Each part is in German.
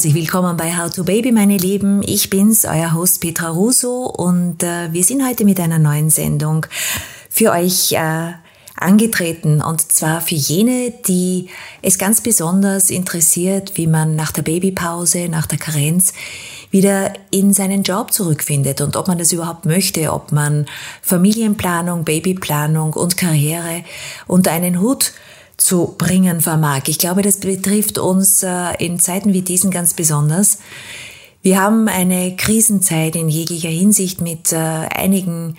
Herzlich willkommen bei How to Baby, meine Lieben. Ich bin's, euer Host Petra Russo und äh, wir sind heute mit einer neuen Sendung für euch äh, angetreten und zwar für jene, die es ganz besonders interessiert, wie man nach der Babypause, nach der Karenz wieder in seinen Job zurückfindet und ob man das überhaupt möchte, ob man Familienplanung, Babyplanung und Karriere unter einen Hut zu bringen vermag. Ich glaube, das betrifft uns äh, in Zeiten wie diesen ganz besonders. Wir haben eine Krisenzeit in jeglicher Hinsicht mit äh, einigen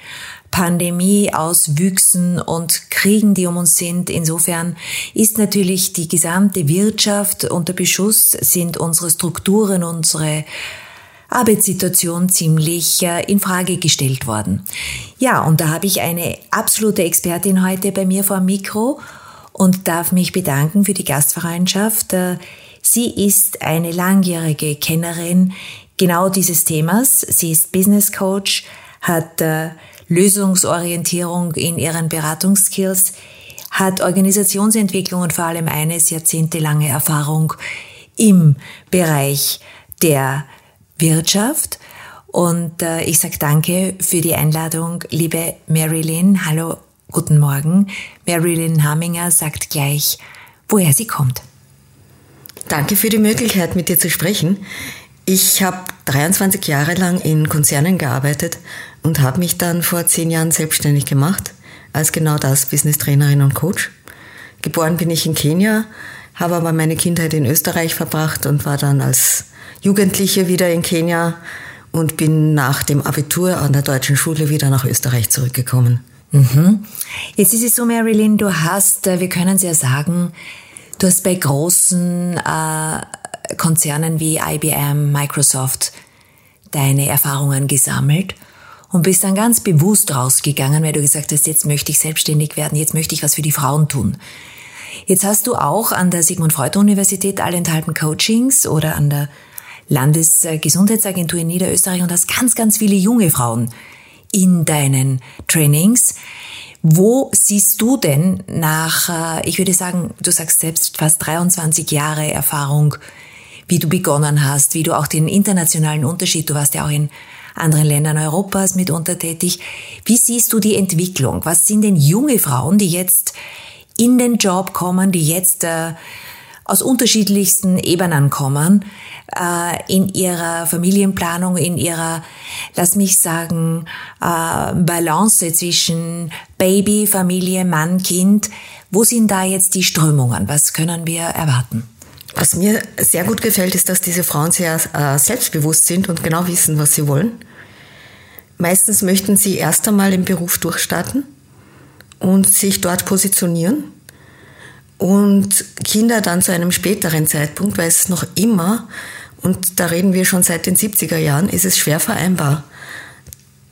Pandemieauswüchsen und Kriegen, die um uns sind. Insofern ist natürlich die gesamte Wirtschaft unter Beschuss, sind unsere Strukturen, unsere Arbeitssituation ziemlich äh, in Frage gestellt worden. Ja, und da habe ich eine absolute Expertin heute bei mir vor Mikro und darf mich bedanken für die Gastfreundschaft. Äh, sie ist eine langjährige Kennerin genau dieses Themas. Sie ist Business Coach, hat äh, Lösungsorientierung in ihren Beratungskills, hat Organisationsentwicklung und vor allem eines jahrzehntelange Erfahrung im Bereich der Wirtschaft. Und äh, ich sage danke für die Einladung, liebe Marilyn. Hallo Guten Morgen. Marilyn Haminger sagt gleich, woher sie kommt. Danke für die Möglichkeit, mit dir zu sprechen. Ich habe 23 Jahre lang in Konzernen gearbeitet und habe mich dann vor zehn Jahren selbstständig gemacht als genau das Business Trainerin und Coach. Geboren bin ich in Kenia, habe aber meine Kindheit in Österreich verbracht und war dann als Jugendliche wieder in Kenia und bin nach dem Abitur an der deutschen Schule wieder nach Österreich zurückgekommen. Mhm. Jetzt ist es so, Marilyn, du hast, äh, wir können es ja sagen, du hast bei großen äh, Konzernen wie IBM, Microsoft deine Erfahrungen gesammelt und bist dann ganz bewusst rausgegangen, weil du gesagt hast, jetzt möchte ich selbstständig werden, jetzt möchte ich was für die Frauen tun. Jetzt hast du auch an der Sigmund Freud Universität allenthalben Coachings oder an der Landesgesundheitsagentur in Niederösterreich und hast ganz, ganz viele junge Frauen in deinen Trainings. Wo siehst du denn nach, äh, ich würde sagen, du sagst selbst fast 23 Jahre Erfahrung, wie du begonnen hast, wie du auch den internationalen Unterschied, du warst ja auch in anderen Ländern Europas mitunter tätig. Wie siehst du die Entwicklung? Was sind denn junge Frauen, die jetzt in den Job kommen, die jetzt äh, aus unterschiedlichsten Ebenen kommen, äh, in ihrer Familienplanung, in ihrer, lass mich sagen, äh, Balance zwischen Baby, Familie, Mann, Kind. Wo sind da jetzt die Strömungen? Was können wir erwarten? Was mir sehr gut gefällt, ist, dass diese Frauen sehr äh, selbstbewusst sind und genau wissen, was sie wollen. Meistens möchten sie erst einmal im Beruf durchstarten und sich dort positionieren und Kinder dann zu einem späteren Zeitpunkt, weil es noch immer, und da reden wir schon seit den 70er Jahren, ist es schwer vereinbar.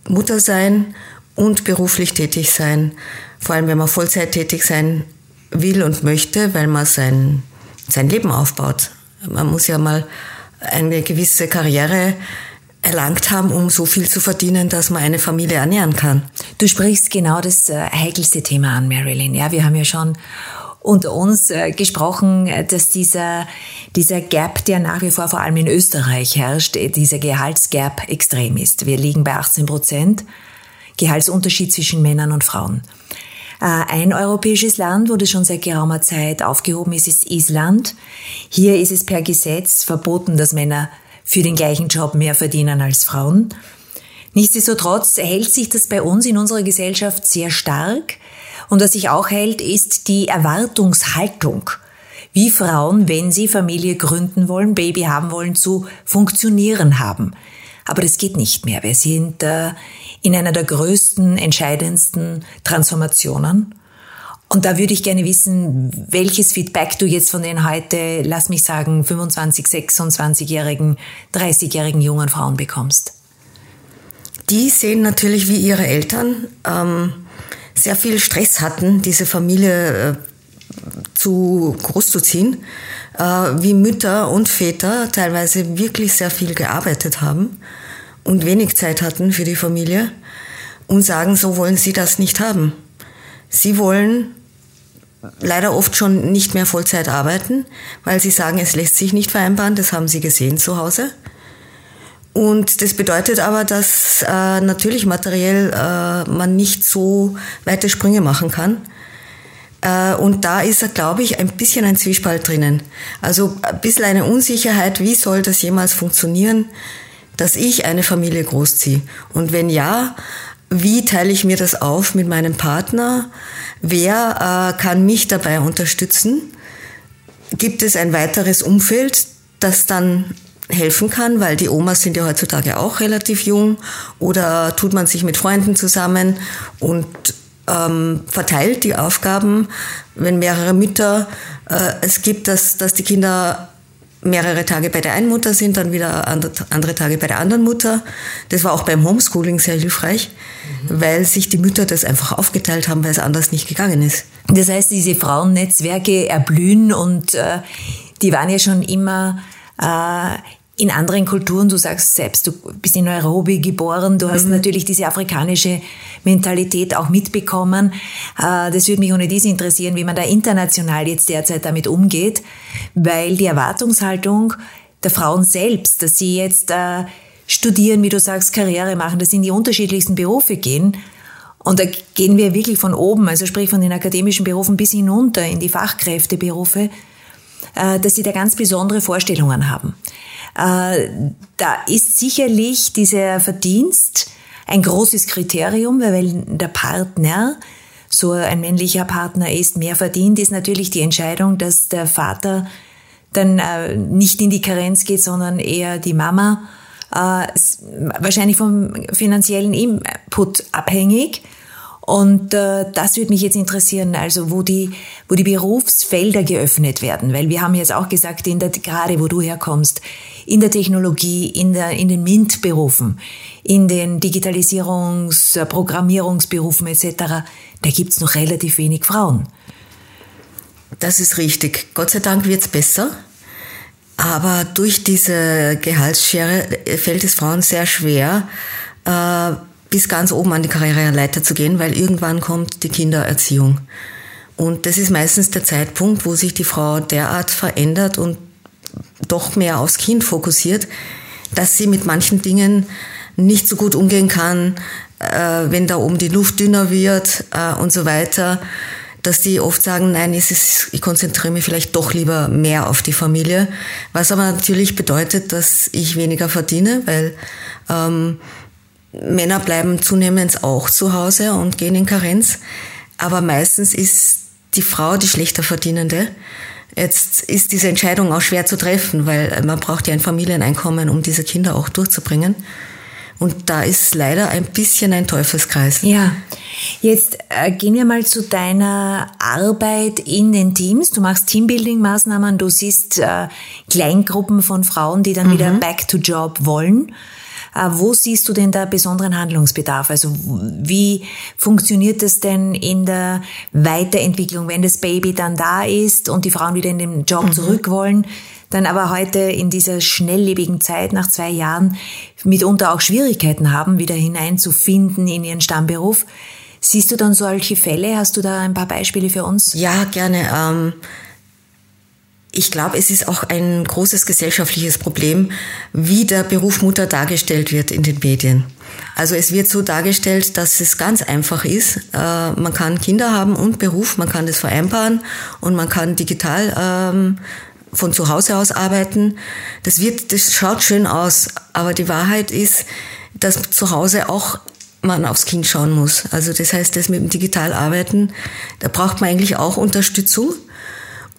Mutter sein und beruflich tätig sein, vor allem wenn man Vollzeit tätig sein will und möchte, weil man sein, sein Leben aufbaut. Man muss ja mal eine gewisse Karriere erlangt haben, um so viel zu verdienen, dass man eine Familie ernähren kann. Du sprichst genau das äh, heikelste Thema an, Marilyn. Ja, wir haben ja schon unter uns äh, gesprochen, dass dieser, dieser Gap, der nach wie vor vor allem in Österreich herrscht, äh, dieser Gehaltsgap extrem ist. Wir liegen bei 18 Prozent Gehaltsunterschied zwischen Männern und Frauen. Äh, ein europäisches Land, wo das schon seit geraumer Zeit aufgehoben ist, ist Island. Hier ist es per Gesetz verboten, dass Männer für den gleichen Job mehr verdienen als Frauen. Nichtsdestotrotz hält sich das bei uns in unserer Gesellschaft sehr stark. Und was sich auch hält, ist die Erwartungshaltung, wie Frauen, wenn sie Familie gründen wollen, Baby haben wollen, zu funktionieren haben. Aber das geht nicht mehr. Wir sind äh, in einer der größten, entscheidendsten Transformationen. Und da würde ich gerne wissen, welches Feedback du jetzt von den heute, lass mich sagen, 25, 26-jährigen, 30-jährigen jungen Frauen bekommst. Die sehen natürlich wie ihre Eltern ähm, sehr viel Stress hatten, diese Familie äh, zu groß zu ziehen, äh, wie Mütter und Väter teilweise wirklich sehr viel gearbeitet haben und wenig Zeit hatten für die Familie und sagen, so wollen sie das nicht haben. Sie wollen leider oft schon nicht mehr Vollzeit arbeiten, weil sie sagen, es lässt sich nicht vereinbaren. Das haben sie gesehen zu Hause. Und das bedeutet aber, dass äh, natürlich materiell äh, man nicht so weite Sprünge machen kann. Äh, und da ist, glaube ich, ein bisschen ein Zwiespalt drinnen. Also ein bisschen eine Unsicherheit, wie soll das jemals funktionieren, dass ich eine Familie großziehe. Und wenn ja, wie teile ich mir das auf mit meinem Partner? Wer äh, kann mich dabei unterstützen? Gibt es ein weiteres Umfeld, das dann helfen kann, weil die Omas sind ja heutzutage auch relativ jung oder tut man sich mit Freunden zusammen und ähm, verteilt die Aufgaben, wenn mehrere Mütter äh, es gibt, dass, dass die Kinder mehrere Tage bei der einen Mutter sind, dann wieder andere Tage bei der anderen Mutter. Das war auch beim Homeschooling sehr hilfreich, mhm. weil sich die Mütter das einfach aufgeteilt haben, weil es anders nicht gegangen ist. Das heißt, diese Frauennetzwerke erblühen und äh, die waren ja schon immer äh, in anderen Kulturen, du sagst selbst, du bist in Nairobi geboren, du hast mhm. natürlich diese afrikanische Mentalität auch mitbekommen. Äh, das würde mich ohne dies interessieren, wie man da international jetzt derzeit damit umgeht, weil die Erwartungshaltung der Frauen selbst, dass sie jetzt äh, studieren, wie du sagst, Karriere machen, dass sie in die unterschiedlichsten Berufe gehen. Und da gehen wir wirklich von oben, also sprich von den akademischen Berufen bis hinunter in die Fachkräfteberufe, äh, dass sie da ganz besondere Vorstellungen haben. Äh, da ist sicherlich dieser Verdienst ein großes Kriterium, weil der Partner, so ein männlicher Partner ist, mehr verdient, ist natürlich die Entscheidung, dass der Vater dann äh, nicht in die Karenz geht, sondern eher die Mama, äh, wahrscheinlich vom finanziellen Input abhängig. Und äh, das würde mich jetzt interessieren, also wo die, wo die Berufsfelder geöffnet werden, weil wir haben jetzt auch gesagt, in der, gerade wo du herkommst, in der Technologie, in, der, in den MINT-Berufen, in den Digitalisierungs-, Programmierungsberufen etc., da gibt's noch relativ wenig Frauen. Das ist richtig. Gott sei Dank wird's besser. Aber durch diese Gehaltsschere fällt es Frauen sehr schwer, äh, bis ganz oben an die Karriereleiter zu gehen, weil irgendwann kommt die Kindererziehung. Und das ist meistens der Zeitpunkt, wo sich die Frau derart verändert und doch mehr aufs Kind fokussiert, dass sie mit manchen Dingen nicht so gut umgehen kann, äh, wenn da oben die Luft dünner wird äh, und so weiter, dass die oft sagen, nein, ist, ich konzentriere mich vielleicht doch lieber mehr auf die Familie, was aber natürlich bedeutet, dass ich weniger verdiene, weil ähm, Männer bleiben zunehmend auch zu Hause und gehen in Karenz. Aber meistens ist die Frau die schlechter Verdienende. Jetzt ist diese Entscheidung auch schwer zu treffen, weil man braucht ja ein Familieneinkommen, um diese Kinder auch durchzubringen. Und da ist leider ein bisschen ein Teufelskreis. Ja. Jetzt äh, gehen wir mal zu deiner Arbeit in den Teams. Du machst Teambuilding-Maßnahmen, du siehst äh, Kleingruppen von Frauen, die dann mhm. wieder back to job wollen. Äh, wo siehst du denn da besonderen Handlungsbedarf? Also wie funktioniert das denn in der Weiterentwicklung, wenn das Baby dann da ist und die Frauen wieder in den Job mhm. zurück wollen? dann aber heute in dieser schnelllebigen Zeit nach zwei Jahren mitunter auch Schwierigkeiten haben, wieder hineinzufinden in ihren Stammberuf. Siehst du dann solche Fälle? Hast du da ein paar Beispiele für uns? Ja, gerne. Ähm ich glaube, es ist auch ein großes gesellschaftliches Problem, wie der Beruf Mutter dargestellt wird in den Medien. Also es wird so dargestellt, dass es ganz einfach ist. Äh, man kann Kinder haben und Beruf, man kann das vereinbaren und man kann digital ähm, von zu Hause aus arbeiten. Das wird, das schaut schön aus, aber die Wahrheit ist, dass zu Hause auch man aufs Kind schauen muss. Also das heißt, das mit dem Digitalarbeiten, da braucht man eigentlich auch Unterstützung.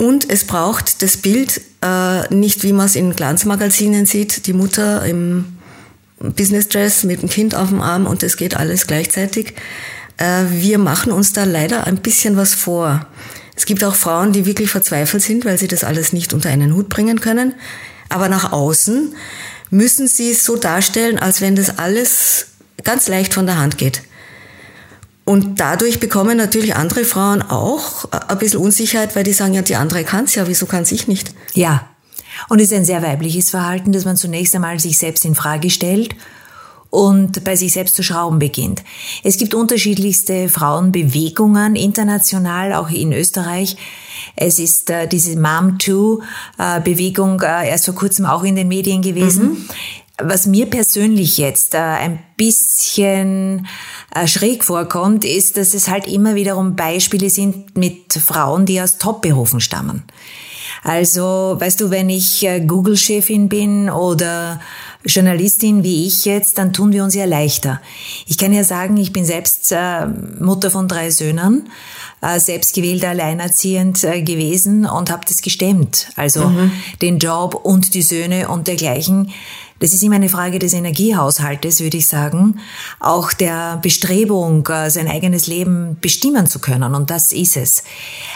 Und es braucht das Bild äh, nicht, wie man es in Glanzmagazinen sieht, die Mutter im Business Dress mit dem Kind auf dem Arm und das geht alles gleichzeitig. Äh, wir machen uns da leider ein bisschen was vor. Es gibt auch Frauen, die wirklich verzweifelt sind, weil sie das alles nicht unter einen Hut bringen können. Aber nach außen müssen sie es so darstellen, als wenn das alles ganz leicht von der Hand geht. Und dadurch bekommen natürlich andere Frauen auch ein bisschen Unsicherheit, weil die sagen, ja, die andere kann es ja, wieso kann ich nicht? Ja. Und es ist ein sehr weibliches Verhalten, dass man zunächst einmal sich selbst in Frage stellt und bei sich selbst zu schrauben beginnt. Es gibt unterschiedlichste Frauenbewegungen international, auch in Österreich. Es ist äh, diese Mom-Too-Bewegung äh, erst vor kurzem auch in den Medien gewesen. Mhm. Was mir persönlich jetzt äh, ein bisschen äh, schräg vorkommt, ist, dass es halt immer wiederum Beispiele sind mit Frauen, die aus Top-Berufen stammen. Also, weißt du, wenn ich äh, Google-Chefin bin oder Journalistin wie ich jetzt, dann tun wir uns ja leichter. Ich kann ja sagen, ich bin selbst äh, Mutter von drei Söhnen, äh, selbst gewählt alleinerziehend äh, gewesen und habe das gestemmt. Also mhm. den Job und die Söhne und dergleichen. Das ist immer eine Frage des Energiehaushaltes, würde ich sagen. Auch der Bestrebung, äh, sein eigenes Leben bestimmen zu können. Und das ist es.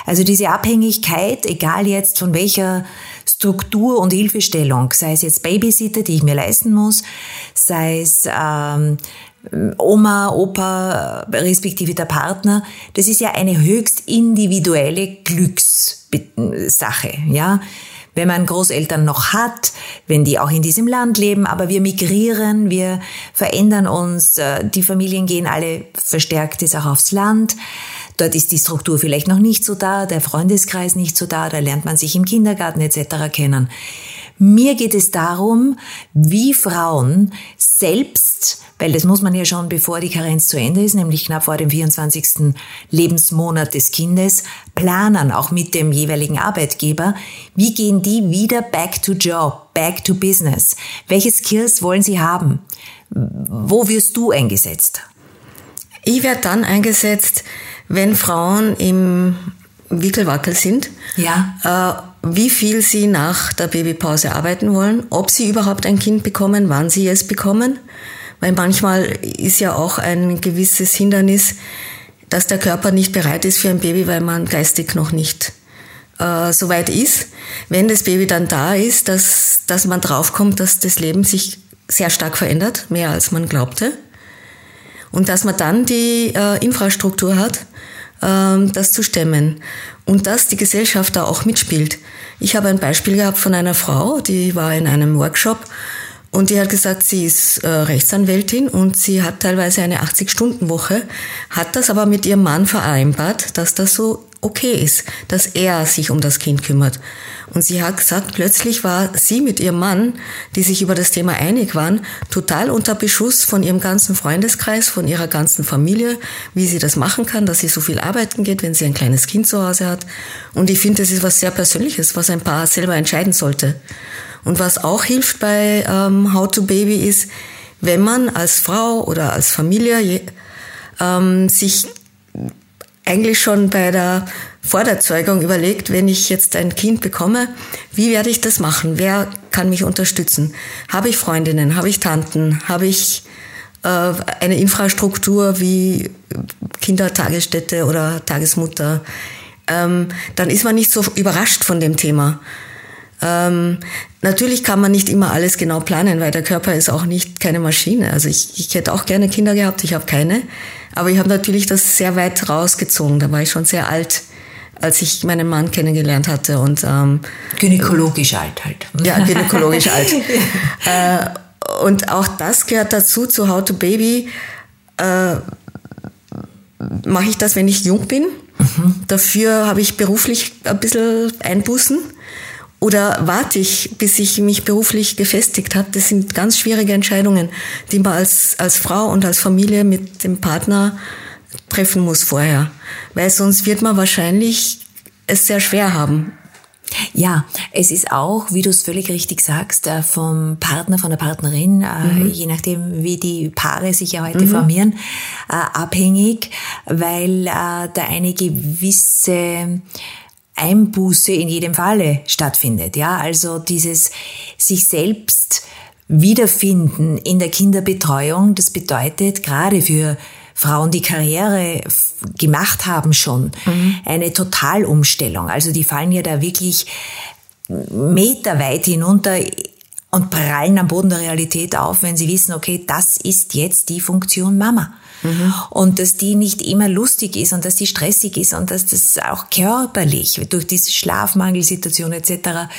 Also diese Abhängigkeit, egal jetzt von welcher Struktur und Hilfestellung, sei es jetzt Babysitter, die ich mir leisten muss, sei es ähm, Oma, Opa, respektive der Partner, das ist ja eine höchst individuelle Glückssache, ja wenn man Großeltern noch hat, wenn die auch in diesem Land leben, aber wir migrieren, wir verändern uns, äh, die Familien gehen alle verstärkt jetzt auch aufs Land. Dort ist die Struktur vielleicht noch nicht so da, der Freundeskreis nicht so da, da lernt man sich im Kindergarten etc. kennen. Mir geht es darum, wie Frauen selbst, weil das muss man ja schon bevor die Karenz zu Ende ist, nämlich knapp vor dem 24. Lebensmonat des Kindes, planen, auch mit dem jeweiligen Arbeitgeber, wie gehen die wieder back to job, back to business? Welche Skills wollen sie haben? Wo wirst du eingesetzt? Ich werde dann eingesetzt, wenn Frauen im Wickelwackel sind. Ja. Äh, wie viel sie nach der Babypause arbeiten wollen, ob sie überhaupt ein Kind bekommen, wann sie es bekommen. Weil manchmal ist ja auch ein gewisses Hindernis, dass der Körper nicht bereit ist für ein Baby, weil man geistig noch nicht äh, so weit ist. Wenn das Baby dann da ist, dass, dass man draufkommt, dass das Leben sich sehr stark verändert, mehr als man glaubte. Und dass man dann die äh, Infrastruktur hat, das zu stemmen. Und dass die Gesellschaft da auch mitspielt. Ich habe ein Beispiel gehabt von einer Frau, die war in einem Workshop und die hat gesagt, sie ist äh, Rechtsanwältin und sie hat teilweise eine 80-Stunden-Woche, hat das aber mit ihrem Mann vereinbart, dass das so okay ist, dass er sich um das Kind kümmert. Und sie hat gesagt, plötzlich war sie mit ihrem Mann, die sich über das Thema einig waren, total unter Beschuss von ihrem ganzen Freundeskreis, von ihrer ganzen Familie, wie sie das machen kann, dass sie so viel arbeiten geht, wenn sie ein kleines Kind zu Hause hat. Und ich finde, das ist was sehr Persönliches, was ein Paar selber entscheiden sollte. Und was auch hilft bei ähm, How to Baby ist, wenn man als Frau oder als Familie ähm, sich eigentlich schon bei der Vorderzeugung überlegt, wenn ich jetzt ein Kind bekomme, wie werde ich das machen? Wer kann mich unterstützen? Habe ich Freundinnen? Habe ich Tanten? Habe ich äh, eine Infrastruktur wie Kindertagesstätte oder Tagesmutter? Ähm, dann ist man nicht so überrascht von dem Thema. Ähm, natürlich kann man nicht immer alles genau planen, weil der Körper ist auch nicht keine Maschine. Also ich, ich hätte auch gerne Kinder gehabt, ich habe keine. Aber ich habe natürlich das sehr weit rausgezogen. Da war ich schon sehr alt, als ich meinen Mann kennengelernt hatte. Und, ähm, gynäkologisch alt halt. Ja, gynäkologisch alt. Äh, und auch das gehört dazu, zu How to Baby. Äh, Mache ich das, wenn ich jung bin? Mhm. Dafür habe ich beruflich ein bisschen Einbußen. Oder warte ich, bis ich mich beruflich gefestigt habe? Das sind ganz schwierige Entscheidungen, die man als, als Frau und als Familie mit dem Partner treffen muss vorher. Weil sonst wird man wahrscheinlich es sehr schwer haben. Ja, es ist auch, wie du es völlig richtig sagst, äh, vom Partner, von der Partnerin, äh, mhm. je nachdem, wie die Paare sich ja heute mhm. formieren, äh, abhängig, weil da eine gewisse Einbuße in jedem Falle stattfindet. Ja, also dieses sich selbst wiederfinden in der Kinderbetreuung, das bedeutet gerade für Frauen, die Karriere gemacht haben schon, mhm. eine Totalumstellung. Also die fallen ja da wirklich meterweit hinunter und prallen am Boden der Realität auf, wenn sie wissen, okay, das ist jetzt die Funktion Mama. Und dass die nicht immer lustig ist und dass die stressig ist und dass das auch körperlich durch diese Schlafmangelsituation etc.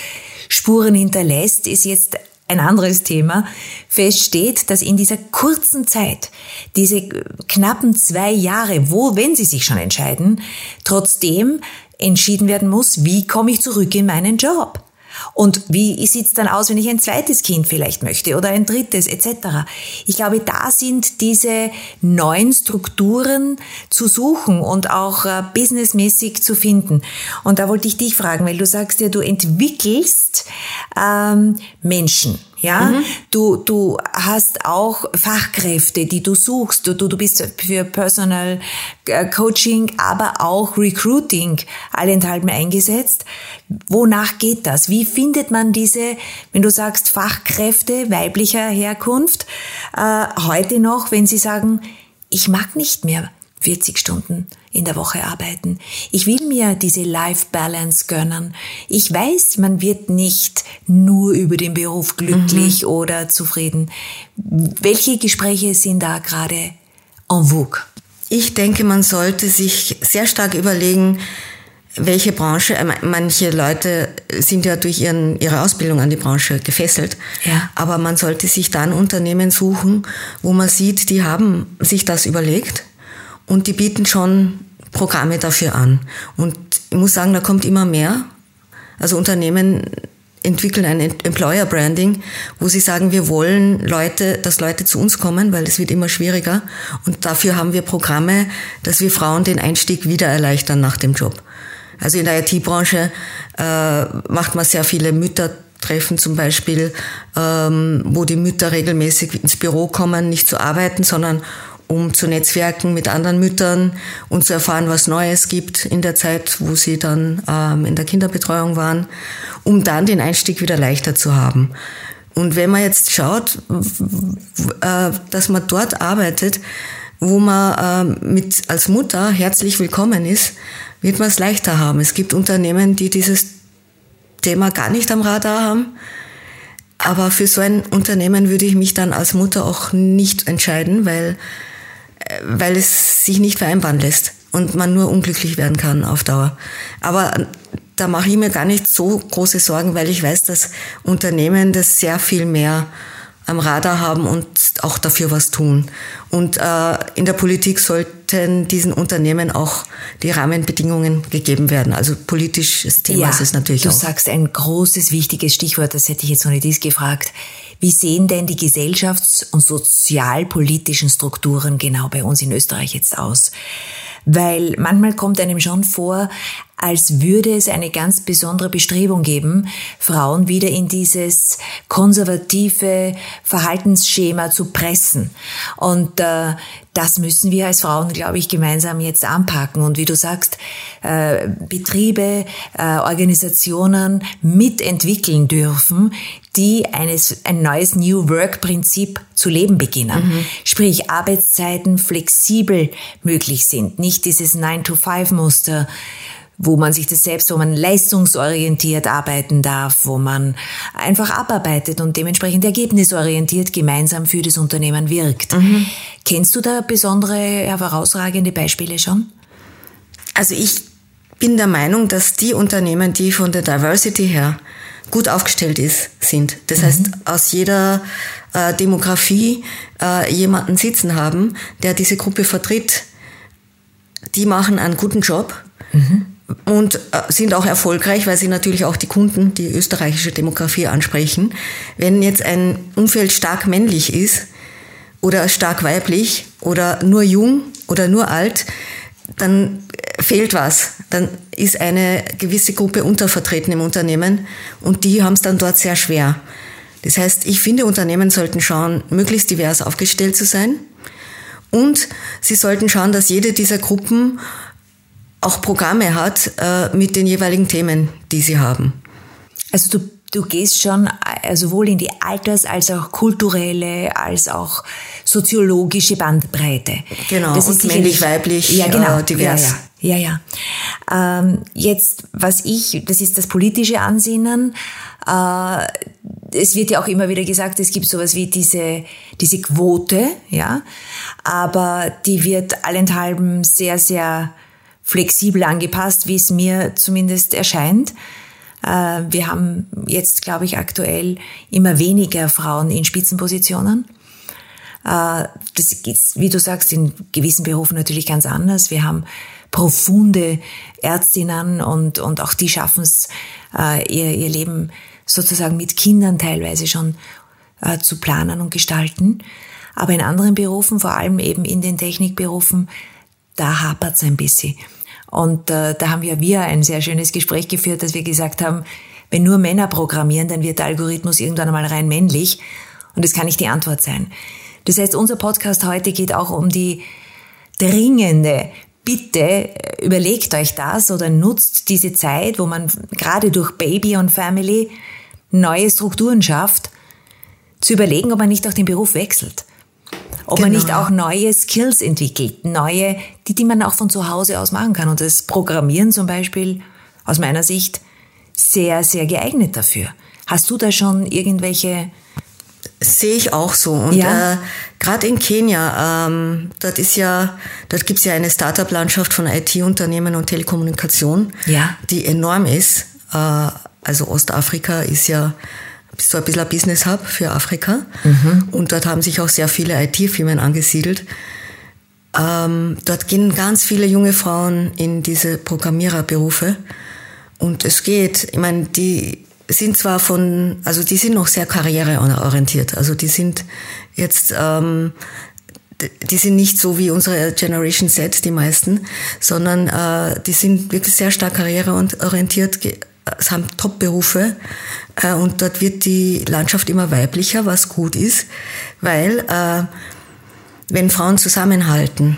Spuren hinterlässt, ist jetzt ein anderes Thema, feststeht, dass in dieser kurzen Zeit, diese knappen zwei Jahre, wo, wenn Sie sich schon entscheiden, trotzdem entschieden werden muss, wie komme ich zurück in meinen Job? Und wie sieht's dann aus, wenn ich ein zweites Kind vielleicht möchte oder ein drittes etc. Ich glaube, da sind diese neuen Strukturen zu suchen und auch äh, businessmäßig zu finden. Und da wollte ich dich fragen, weil du sagst ja, du entwickelst ähm, Menschen. Ja, mhm. du, du hast auch Fachkräfte, die du suchst. Du, du bist für Personal äh, Coaching, aber auch Recruiting allenthalben eingesetzt. Wonach geht das? Wie findet man diese, wenn du sagst Fachkräfte weiblicher Herkunft, äh, heute noch, wenn sie sagen, ich mag nicht mehr 40 Stunden in der Woche arbeiten. Ich will mir diese Life Balance gönnen. Ich weiß, man wird nicht nur über den Beruf glücklich mhm. oder zufrieden. Welche Gespräche sind da gerade en vogue? Ich denke, man sollte sich sehr stark überlegen, welche Branche, äh, manche Leute sind ja durch ihren, ihre Ausbildung an die Branche gefesselt, ja. aber man sollte sich dann Unternehmen suchen, wo man sieht, die haben sich das überlegt und die bieten schon Programme dafür an. Und ich muss sagen, da kommt immer mehr. Also Unternehmen entwickeln ein Employer Branding, wo sie sagen, wir wollen Leute, dass Leute zu uns kommen, weil es wird immer schwieriger. Und dafür haben wir Programme, dass wir Frauen den Einstieg wieder erleichtern nach dem Job. Also in der IT-Branche äh, macht man sehr viele Müttertreffen zum Beispiel, ähm, wo die Mütter regelmäßig ins Büro kommen, nicht zu arbeiten, sondern um zu netzwerken mit anderen Müttern und zu erfahren, was Neues gibt in der Zeit, wo sie dann ähm, in der Kinderbetreuung waren, um dann den Einstieg wieder leichter zu haben. Und wenn man jetzt schaut, äh, dass man dort arbeitet, wo man äh, mit als Mutter herzlich willkommen ist, wird man es leichter haben. Es gibt Unternehmen, die dieses Thema gar nicht am Radar haben. Aber für so ein Unternehmen würde ich mich dann als Mutter auch nicht entscheiden, weil weil es sich nicht vereinbaren lässt und man nur unglücklich werden kann auf Dauer. Aber da mache ich mir gar nicht so große Sorgen, weil ich weiß, dass Unternehmen das sehr viel mehr am Radar haben und auch dafür was tun. Und äh, in der Politik sollten diesen Unternehmen auch die Rahmenbedingungen gegeben werden. Also politisches Thema ja, ist es natürlich du auch. Du sagst ein großes, wichtiges Stichwort, das hätte ich jetzt ohne dies gefragt. Wie sehen denn die gesellschafts- und sozialpolitischen Strukturen genau bei uns in Österreich jetzt aus? Weil manchmal kommt einem schon vor, als würde es eine ganz besondere Bestrebung geben, Frauen wieder in dieses konservative Verhaltensschema zu pressen. Und äh, das müssen wir als Frauen, glaube ich, gemeinsam jetzt anpacken. Und wie du sagst, äh, Betriebe, äh, Organisationen mitentwickeln dürfen, die eines, ein neues New Work-Prinzip zu leben beginnen. Mhm. Sprich, Arbeitszeiten flexibel möglich sind, nicht dieses 9-to-5-Muster, wo man sich das selbst, wo man leistungsorientiert arbeiten darf, wo man einfach abarbeitet und dementsprechend ergebnisorientiert gemeinsam für das Unternehmen wirkt. Mhm. Kennst du da besondere, herausragende Beispiele schon? Also ich bin der Meinung, dass die Unternehmen, die von der Diversity her gut aufgestellt ist, sind. Das mhm. heißt, aus jeder äh, Demografie äh, jemanden sitzen haben, der diese Gruppe vertritt, die machen einen guten Job. Mhm und äh, sind auch erfolgreich, weil sie natürlich auch die Kunden, die österreichische Demografie ansprechen. Wenn jetzt ein Umfeld stark männlich ist oder stark weiblich oder nur jung oder nur alt, dann fehlt was. Dann ist eine gewisse Gruppe untervertreten im Unternehmen und die haben es dann dort sehr schwer. Das heißt, ich finde, Unternehmen sollten schauen, möglichst divers aufgestellt zu sein und sie sollten schauen, dass jede dieser Gruppen auch Programme hat äh, mit den jeweiligen Themen, die sie haben. Also du, du gehst schon äh, sowohl in die Alters- als auch kulturelle, als auch soziologische Bandbreite. Genau, das ist männlich, weiblich, ja, genau, äh, divers. Ja, ja. Ja, ja. Ähm, jetzt, was ich, das ist das politische Ansinnen, äh, es wird ja auch immer wieder gesagt, es gibt sowas wie diese, diese Quote, ja, aber die wird allenthalben sehr, sehr flexibel angepasst, wie es mir zumindest erscheint. Äh, wir haben jetzt, glaube ich, aktuell immer weniger Frauen in Spitzenpositionen. Äh, das ist, wie du sagst, in gewissen Berufen natürlich ganz anders. Wir haben profunde Ärztinnen und, und auch die schaffen es, äh, ihr, ihr Leben sozusagen mit Kindern teilweise schon zu planen und gestalten. Aber in anderen Berufen, vor allem eben in den Technikberufen, da hapert es ein bisschen. Und äh, da haben ja wir ein sehr schönes Gespräch geführt, dass wir gesagt haben, wenn nur Männer programmieren, dann wird der Algorithmus irgendwann einmal rein männlich. Und das kann nicht die Antwort sein. Das heißt, unser Podcast heute geht auch um die dringende Bitte überlegt euch das oder nutzt diese Zeit, wo man gerade durch Baby und Family neue Strukturen schafft, zu überlegen, ob man nicht auch den Beruf wechselt. Ob genau. man nicht auch neue Skills entwickelt, neue, die, die man auch von zu Hause aus machen kann. Und das Programmieren zum Beispiel, aus meiner Sicht, sehr, sehr geeignet dafür. Hast du da schon irgendwelche Sehe ich auch so. Und ja. äh, gerade in Kenia, ähm, dort ist ja, dort gibt es ja eine Startup-Landschaft von IT-Unternehmen und Telekommunikation, ja. die enorm ist. Äh, also Ostafrika ist ja so ein bisschen ein Business Hub für Afrika. Mhm. Und dort haben sich auch sehr viele IT-Firmen angesiedelt. Ähm, dort gehen ganz viele junge Frauen in diese Programmiererberufe. Und es geht, ich meine, die sind zwar von, also die sind noch sehr karriereorientiert. Also die sind jetzt, ähm, die sind nicht so wie unsere Generation Z, die meisten, sondern äh, die sind wirklich sehr stark karriereorientiert, es haben Top-Berufe äh, und dort wird die Landschaft immer weiblicher, was gut ist, weil äh, wenn Frauen zusammenhalten,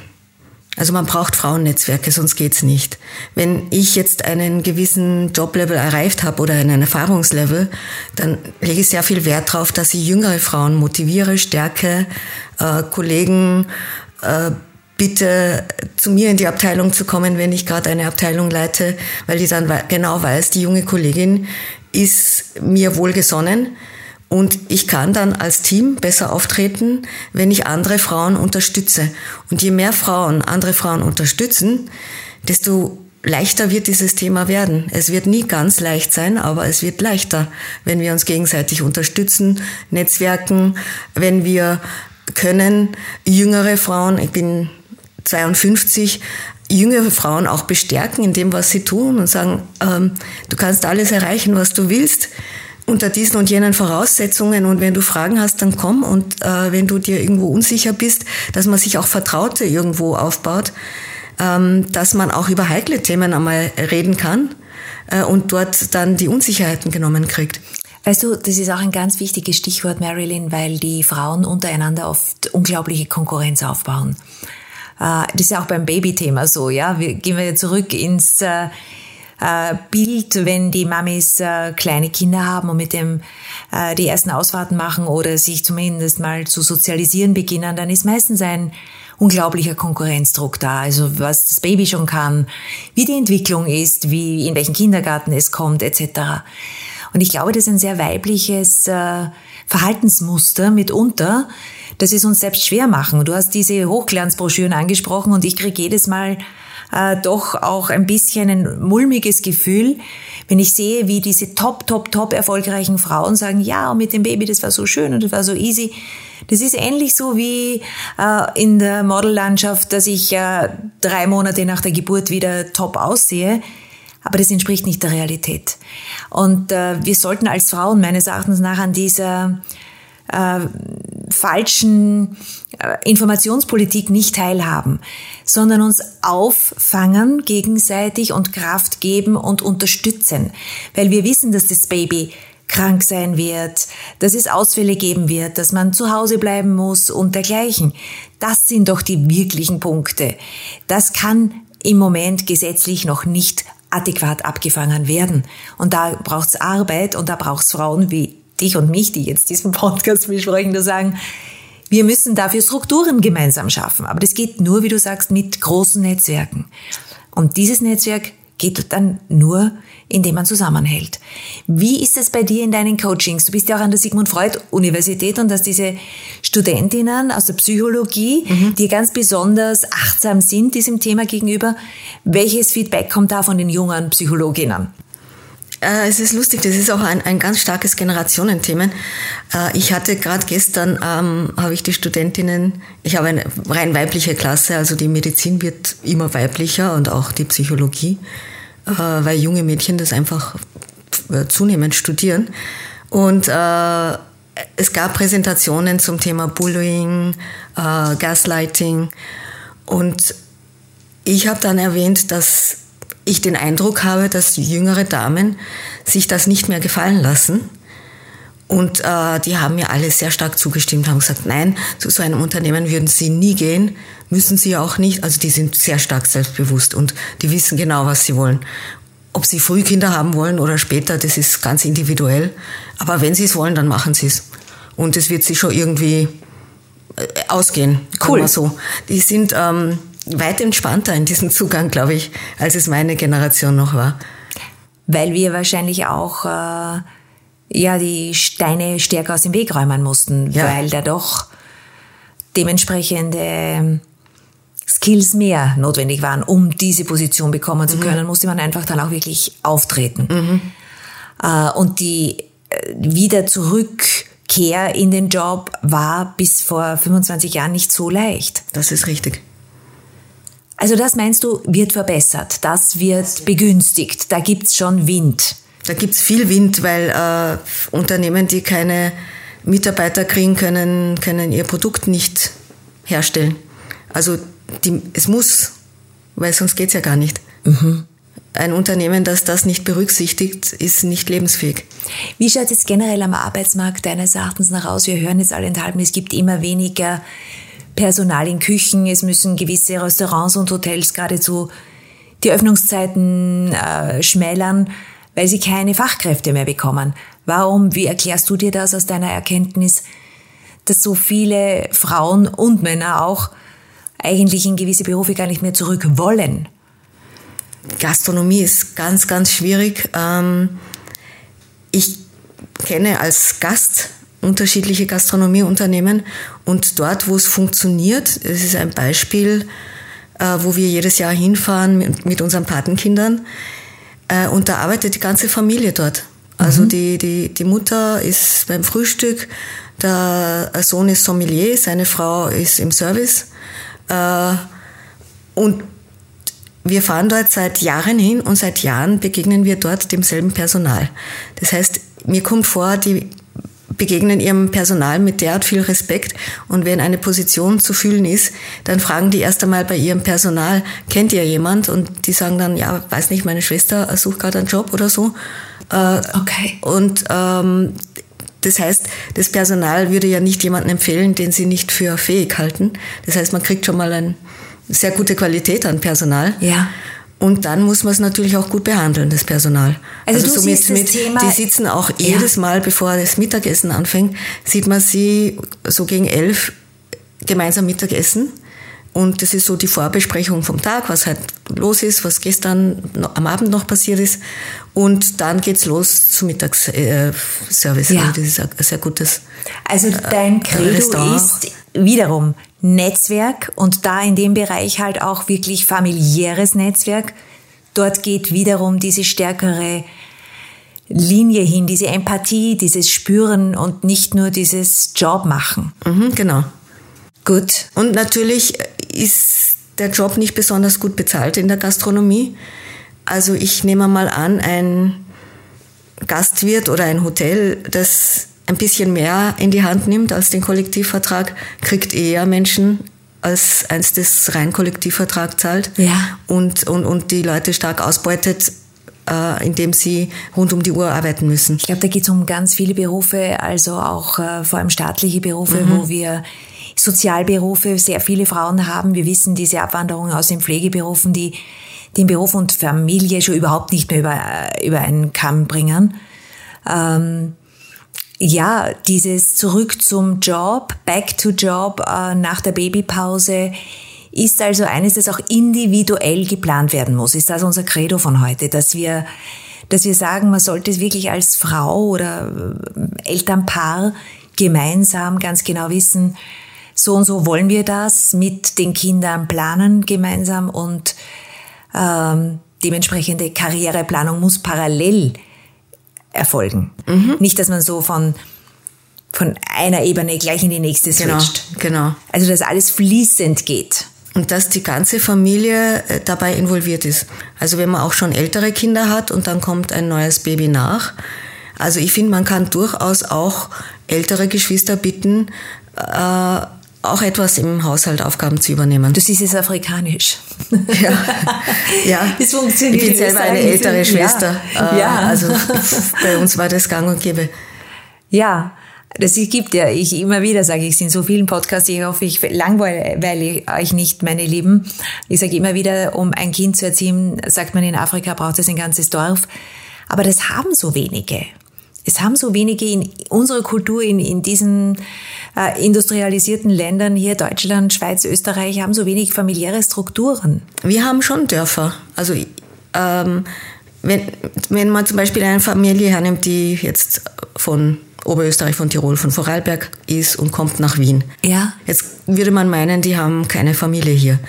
also man braucht Frauennetzwerke, sonst geht's nicht. Wenn ich jetzt einen gewissen Joblevel erreicht habe oder einen Erfahrungslevel, dann lege ich sehr viel Wert darauf, dass ich jüngere Frauen motiviere, stärke, äh, Kollegen äh, bitte zu mir in die Abteilung zu kommen, wenn ich gerade eine Abteilung leite, weil ich dann genau weiß, die junge Kollegin ist mir wohlgesonnen und ich kann dann als Team besser auftreten, wenn ich andere Frauen unterstütze. Und je mehr Frauen andere Frauen unterstützen, desto leichter wird dieses Thema werden. Es wird nie ganz leicht sein, aber es wird leichter, wenn wir uns gegenseitig unterstützen, Netzwerken, wenn wir können jüngere Frauen, ich bin 52 jüngere Frauen auch bestärken in dem, was sie tun und sagen, ähm, du kannst alles erreichen, was du willst unter diesen und jenen Voraussetzungen und wenn du Fragen hast, dann komm und äh, wenn du dir irgendwo unsicher bist, dass man sich auch Vertraute irgendwo aufbaut, ähm, dass man auch über heikle Themen einmal reden kann äh, und dort dann die Unsicherheiten genommen kriegt. Weißt du, das ist auch ein ganz wichtiges Stichwort, Marilyn, weil die Frauen untereinander oft unglaubliche Konkurrenz aufbauen. Äh, das ist ja auch beim Babythema so, ja. Wir gehen wir zurück ins äh, äh, Bild, wenn die Mamis kleine Kinder haben und mit dem die ersten Ausfahrten machen oder sich zumindest mal zu sozialisieren beginnen, dann ist meistens ein unglaublicher Konkurrenzdruck da. Also was das Baby schon kann, wie die Entwicklung ist, wie in welchen Kindergarten es kommt, etc. Und ich glaube, das ist ein sehr weibliches Verhaltensmuster mitunter, dass es uns selbst schwer machen. Du hast diese Hochglanzbroschüren angesprochen und ich kriege jedes Mal äh, doch auch ein bisschen ein mulmiges Gefühl, wenn ich sehe, wie diese top, top, top erfolgreichen Frauen sagen, ja, und mit dem Baby, das war so schön und das war so easy. Das ist ähnlich so wie äh, in der Modellandschaft, dass ich äh, drei Monate nach der Geburt wieder top aussehe. Aber das entspricht nicht der Realität. Und äh, wir sollten als Frauen meines Erachtens nach an dieser äh, falschen äh, Informationspolitik nicht teilhaben, sondern uns auffangen gegenseitig und Kraft geben und unterstützen, weil wir wissen, dass das Baby krank sein wird, dass es Ausfälle geben wird, dass man zu Hause bleiben muss und dergleichen. Das sind doch die wirklichen Punkte. Das kann im Moment gesetzlich noch nicht adäquat abgefangen werden. Und da braucht's Arbeit und da braucht's Frauen wie dich und mich, die jetzt diesen Podcast besprechen, da sagen, wir müssen dafür Strukturen gemeinsam schaffen. Aber das geht nur, wie du sagst, mit großen Netzwerken. Und dieses Netzwerk geht dann nur, indem man zusammenhält. Wie ist es bei dir in deinen Coachings? Du bist ja auch an der Sigmund Freud Universität und hast diese Studentinnen aus der Psychologie, mhm. die ganz besonders achtsam sind diesem Thema gegenüber. Welches Feedback kommt da von den jungen Psychologinnen? Äh, es ist lustig, das ist auch ein, ein ganz starkes Generationenthema. Äh, ich hatte gerade gestern, ähm, habe ich die Studentinnen, ich habe eine rein weibliche Klasse, also die Medizin wird immer weiblicher und auch die Psychologie, äh, weil junge Mädchen das einfach äh, zunehmend studieren. Und äh, es gab Präsentationen zum Thema Bullying, äh, Gaslighting und ich habe dann erwähnt, dass ich den Eindruck habe, dass jüngere Damen sich das nicht mehr gefallen lassen. Und äh, die haben mir alle sehr stark zugestimmt, haben gesagt, nein, zu so einem Unternehmen würden sie nie gehen, müssen sie auch nicht. Also die sind sehr stark selbstbewusst und die wissen genau, was sie wollen. Ob sie früh Kinder haben wollen oder später, das ist ganz individuell. Aber wenn sie es wollen, dann machen sie es. Und es wird sich schon irgendwie äh, ausgehen. Cool. So. Die sind ähm, weit entspannter in diesem Zugang, glaube ich, als es meine Generation noch war. Weil wir wahrscheinlich auch äh, ja die Steine stärker aus dem Weg räumen mussten, ja. weil da doch dementsprechende ähm, Skills mehr notwendig waren, um diese Position bekommen zu mhm. können, musste man einfach dann auch wirklich auftreten. Mhm. Äh, und die äh, wieder Zurückkehr in den Job war bis vor 25 Jahren nicht so leicht. Das ist richtig. Also das meinst du, wird verbessert, das wird begünstigt, da gibt's schon Wind. Da gibt's viel Wind, weil äh, Unternehmen, die keine Mitarbeiter kriegen, können, können ihr Produkt nicht herstellen. Also die, es muss, weil sonst geht's ja gar nicht. Mhm. Ein Unternehmen, das das nicht berücksichtigt, ist nicht lebensfähig. Wie schaut es generell am Arbeitsmarkt deines Erachtens nach aus? Wir hören jetzt allenthalben, es gibt immer weniger Personal in Küchen, es müssen gewisse Restaurants und Hotels geradezu die Öffnungszeiten äh, schmälern, weil sie keine Fachkräfte mehr bekommen. Warum, wie erklärst du dir das aus deiner Erkenntnis, dass so viele Frauen und Männer auch eigentlich in gewisse Berufe gar nicht mehr zurück wollen? Gastronomie ist ganz, ganz schwierig. Ähm, ich kenne als Gast unterschiedliche Gastronomieunternehmen und dort, wo es funktioniert, es ist ein Beispiel, äh, wo wir jedes Jahr hinfahren mit, mit unseren Patenkindern äh, und da arbeitet die ganze Familie dort. Also mhm. die, die, die Mutter ist beim Frühstück, der Sohn ist Sommelier, seine Frau ist im Service äh, und wir fahren dort seit Jahren hin und seit Jahren begegnen wir dort demselben Personal. Das heißt, mir kommt vor, die begegnen ihrem Personal mit derart viel Respekt und wenn eine Position zu fühlen ist, dann fragen die erst einmal bei ihrem Personal, kennt ihr jemand? Und die sagen dann, ja, weiß nicht, meine Schwester sucht gerade einen Job oder so. Äh, okay. Und ähm, das heißt, das Personal würde ja nicht jemanden empfehlen, den sie nicht für fähig halten. Das heißt, man kriegt schon mal eine sehr gute Qualität an Personal. Ja. Und dann muss man es natürlich auch gut behandeln, das Personal. Also, also du siehst mit, das Thema, die sitzen auch ja. jedes Mal, bevor das Mittagessen anfängt, sieht man sie so gegen elf gemeinsam Mittagessen. Und das ist so die Vorbesprechung vom Tag, was halt los ist, was gestern am Abend noch passiert ist. Und dann geht's los zum Mittagsservice. Ja. Also das ist ein sehr gutes. Also dein Credo Restaurant. ist wiederum Netzwerk und da in dem Bereich halt auch wirklich familiäres Netzwerk. Dort geht wiederum diese stärkere Linie hin, diese Empathie, dieses Spüren und nicht nur dieses Job machen. Mhm, genau. Gut. Und natürlich ist der Job nicht besonders gut bezahlt in der Gastronomie. Also ich nehme mal an, ein Gastwirt oder ein Hotel, das ein bisschen mehr in die Hand nimmt als den Kollektivvertrag, kriegt eher Menschen als eins das rein Kollektivvertrag zahlt ja. und, und, und die Leute stark ausbeutet, äh, indem sie rund um die Uhr arbeiten müssen. Ich glaube, da geht es um ganz viele Berufe, also auch äh, vor allem staatliche Berufe, mhm. wo wir Sozialberufe sehr viele Frauen haben. Wir wissen diese Abwanderung aus den Pflegeberufen, die den Beruf und Familie schon überhaupt nicht mehr über, äh, über einen Kamm bringen. Ähm, ja, dieses Zurück zum Job, Back to Job äh, nach der Babypause ist also eines, das auch individuell geplant werden muss. Ist das unser Credo von heute, dass wir, dass wir sagen, man sollte es wirklich als Frau oder äh, Elternpaar gemeinsam ganz genau wissen, so und so wollen wir das mit den Kindern planen gemeinsam und ähm, dementsprechende Karriereplanung muss parallel erfolgen. Mhm. Nicht, dass man so von, von einer Ebene gleich in die nächste switcht. Genau, genau. Also, dass alles fließend geht. Und dass die ganze Familie äh, dabei involviert ist. Also wenn man auch schon ältere Kinder hat und dann kommt ein neues Baby nach. Also ich finde, man kann durchaus auch ältere Geschwister bitten, äh, auch etwas im Haushalt Aufgaben zu übernehmen. Du siehst es afrikanisch. Ja, ja. Das funktioniert. Ich bin selber eine ältere Schwester. Ja. Äh, ja. Also bei uns war das gang und gäbe. Ja, das gibt ja, ich immer wieder sage ich es in so vielen Podcasts, ich hoffe, ich langweile euch nicht, meine Lieben. Ich sage immer wieder, um ein Kind zu erziehen, sagt man in Afrika, braucht es ein ganzes Dorf. Aber das haben so wenige. Es haben so wenige in unserer Kultur, in, in diesen äh, industrialisierten Ländern hier, Deutschland, Schweiz, Österreich, haben so wenig familiäre Strukturen. Wir haben schon Dörfer. Also ähm, wenn, wenn man zum Beispiel eine Familie hernimmt, die jetzt von Oberösterreich, von Tirol, von Vorarlberg ist und kommt nach Wien. Ja. Jetzt würde man meinen, die haben keine Familie hier.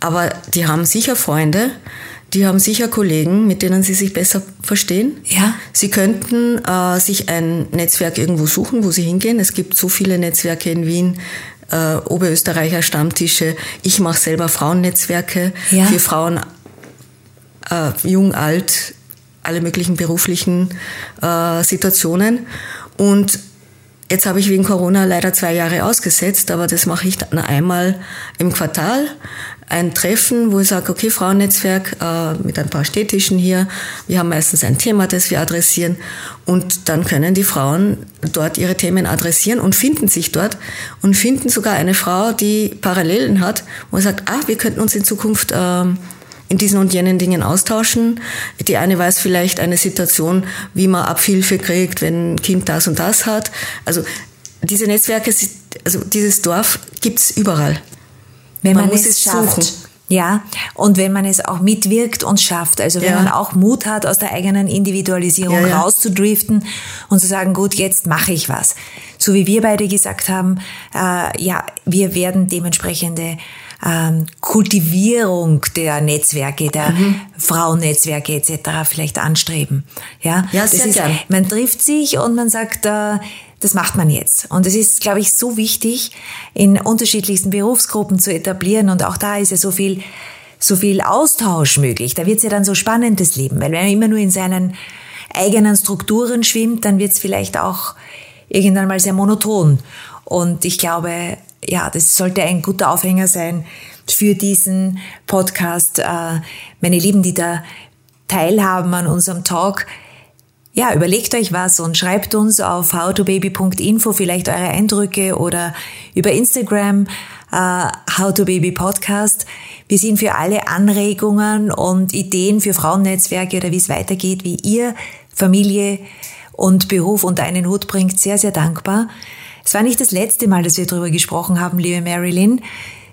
Aber die haben sicher Freunde, die haben sicher Kollegen, mit denen sie sich besser verstehen. Ja. Sie könnten äh, sich ein Netzwerk irgendwo suchen, wo sie hingehen. Es gibt so viele Netzwerke in Wien, äh, Oberösterreicher Stammtische. Ich mache selber Frauennetzwerke ja. für Frauen, äh, jung, alt, alle möglichen beruflichen äh, Situationen. Und jetzt habe ich wegen Corona leider zwei Jahre ausgesetzt, aber das mache ich dann einmal im Quartal ein Treffen, wo ich sage, okay, Frauennetzwerk äh, mit ein paar Städtischen hier. Wir haben meistens ein Thema, das wir adressieren. Und dann können die Frauen dort ihre Themen adressieren und finden sich dort und finden sogar eine Frau, die Parallelen hat, sie sagt, ah, wir könnten uns in Zukunft äh, in diesen und jenen Dingen austauschen. Die eine weiß vielleicht eine Situation, wie man Abhilfe kriegt, wenn ein Kind das und das hat. Also diese Netzwerke, also dieses Dorf gibt's überall. Wenn man, man es, es schafft. Suchen. Ja, und wenn man es auch mitwirkt und schafft, also wenn ja. man auch Mut hat, aus der eigenen Individualisierung ja, ja. rauszudriften und zu sagen, gut, jetzt mache ich was. So wie wir beide gesagt haben, äh, ja, wir werden dementsprechende ähm, Kultivierung der Netzwerke, der mhm. Frauennetzwerke etc. vielleicht anstreben. Ja, ja sehr ist, gern. Man trifft sich und man sagt, äh, das macht man jetzt. Und es ist, glaube ich, so wichtig, in unterschiedlichsten Berufsgruppen zu etablieren. Und auch da ist ja so viel, so viel Austausch möglich. Da wird es ja dann so spannend, das Leben. Weil wenn man immer nur in seinen eigenen Strukturen schwimmt, dann wird es vielleicht auch irgendwann mal sehr monoton. Und ich glaube, ja, das sollte ein guter Aufhänger sein für diesen Podcast. Äh, meine Lieben, die da teilhaben an unserem Talk, ja, überlegt euch was und schreibt uns auf howtobaby.info vielleicht eure Eindrücke oder über Instagram uh, howtobabypodcast. Wir sind für alle Anregungen und Ideen für Frauennetzwerke oder wie es weitergeht, wie ihr Familie und Beruf unter einen Hut bringt, sehr, sehr dankbar. Es war nicht das letzte Mal, dass wir darüber gesprochen haben, liebe Marilyn.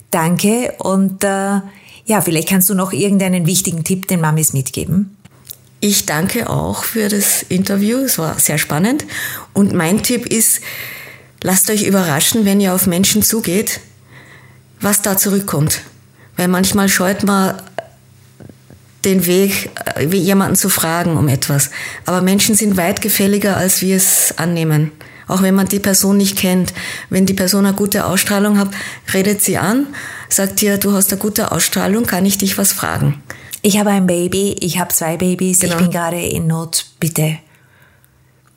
Danke und uh, ja, vielleicht kannst du noch irgendeinen wichtigen Tipp den Mamis mitgeben. Ich danke auch für das Interview. Es war sehr spannend. Und mein Tipp ist, lasst euch überraschen, wenn ihr auf Menschen zugeht, was da zurückkommt. Weil manchmal scheut man den Weg, äh, jemanden zu fragen um etwas. Aber Menschen sind weit gefälliger, als wir es annehmen. Auch wenn man die Person nicht kennt. Wenn die Person eine gute Ausstrahlung hat, redet sie an, sagt ihr, du hast eine gute Ausstrahlung, kann ich dich was fragen? Ich habe ein Baby, ich habe zwei Babys, genau. ich bin gerade in Not, bitte,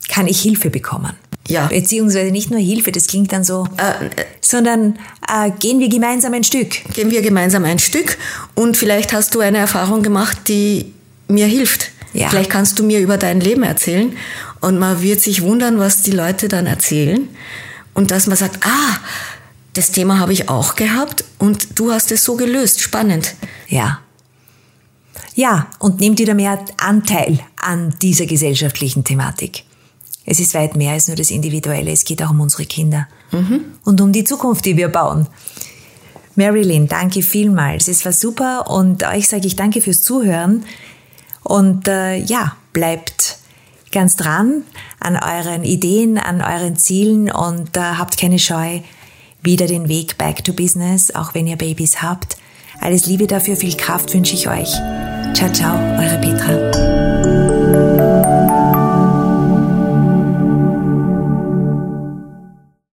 kann ich Hilfe bekommen? Ja. Beziehungsweise nicht nur Hilfe, das klingt dann so, äh, sondern äh, gehen wir gemeinsam ein Stück. Gehen wir gemeinsam ein Stück und vielleicht hast du eine Erfahrung gemacht, die mir hilft. Ja. Vielleicht kannst du mir über dein Leben erzählen und man wird sich wundern, was die Leute dann erzählen und dass man sagt, ah, das Thema habe ich auch gehabt und du hast es so gelöst. Spannend. Ja. Ja, und nimmt wieder mehr Anteil an dieser gesellschaftlichen Thematik. Es ist weit mehr als nur das Individuelle, es geht auch um unsere Kinder mhm. und um die Zukunft, die wir bauen. Marilyn, danke vielmals. Es war super und euch sage ich danke fürs Zuhören und äh, ja, bleibt ganz dran an euren Ideen, an euren Zielen und äh, habt keine Scheu, wieder den Weg back to business, auch wenn ihr Babys habt. Alles Liebe dafür, viel Kraft wünsche ich euch. Ciao, ciao, eure Petra.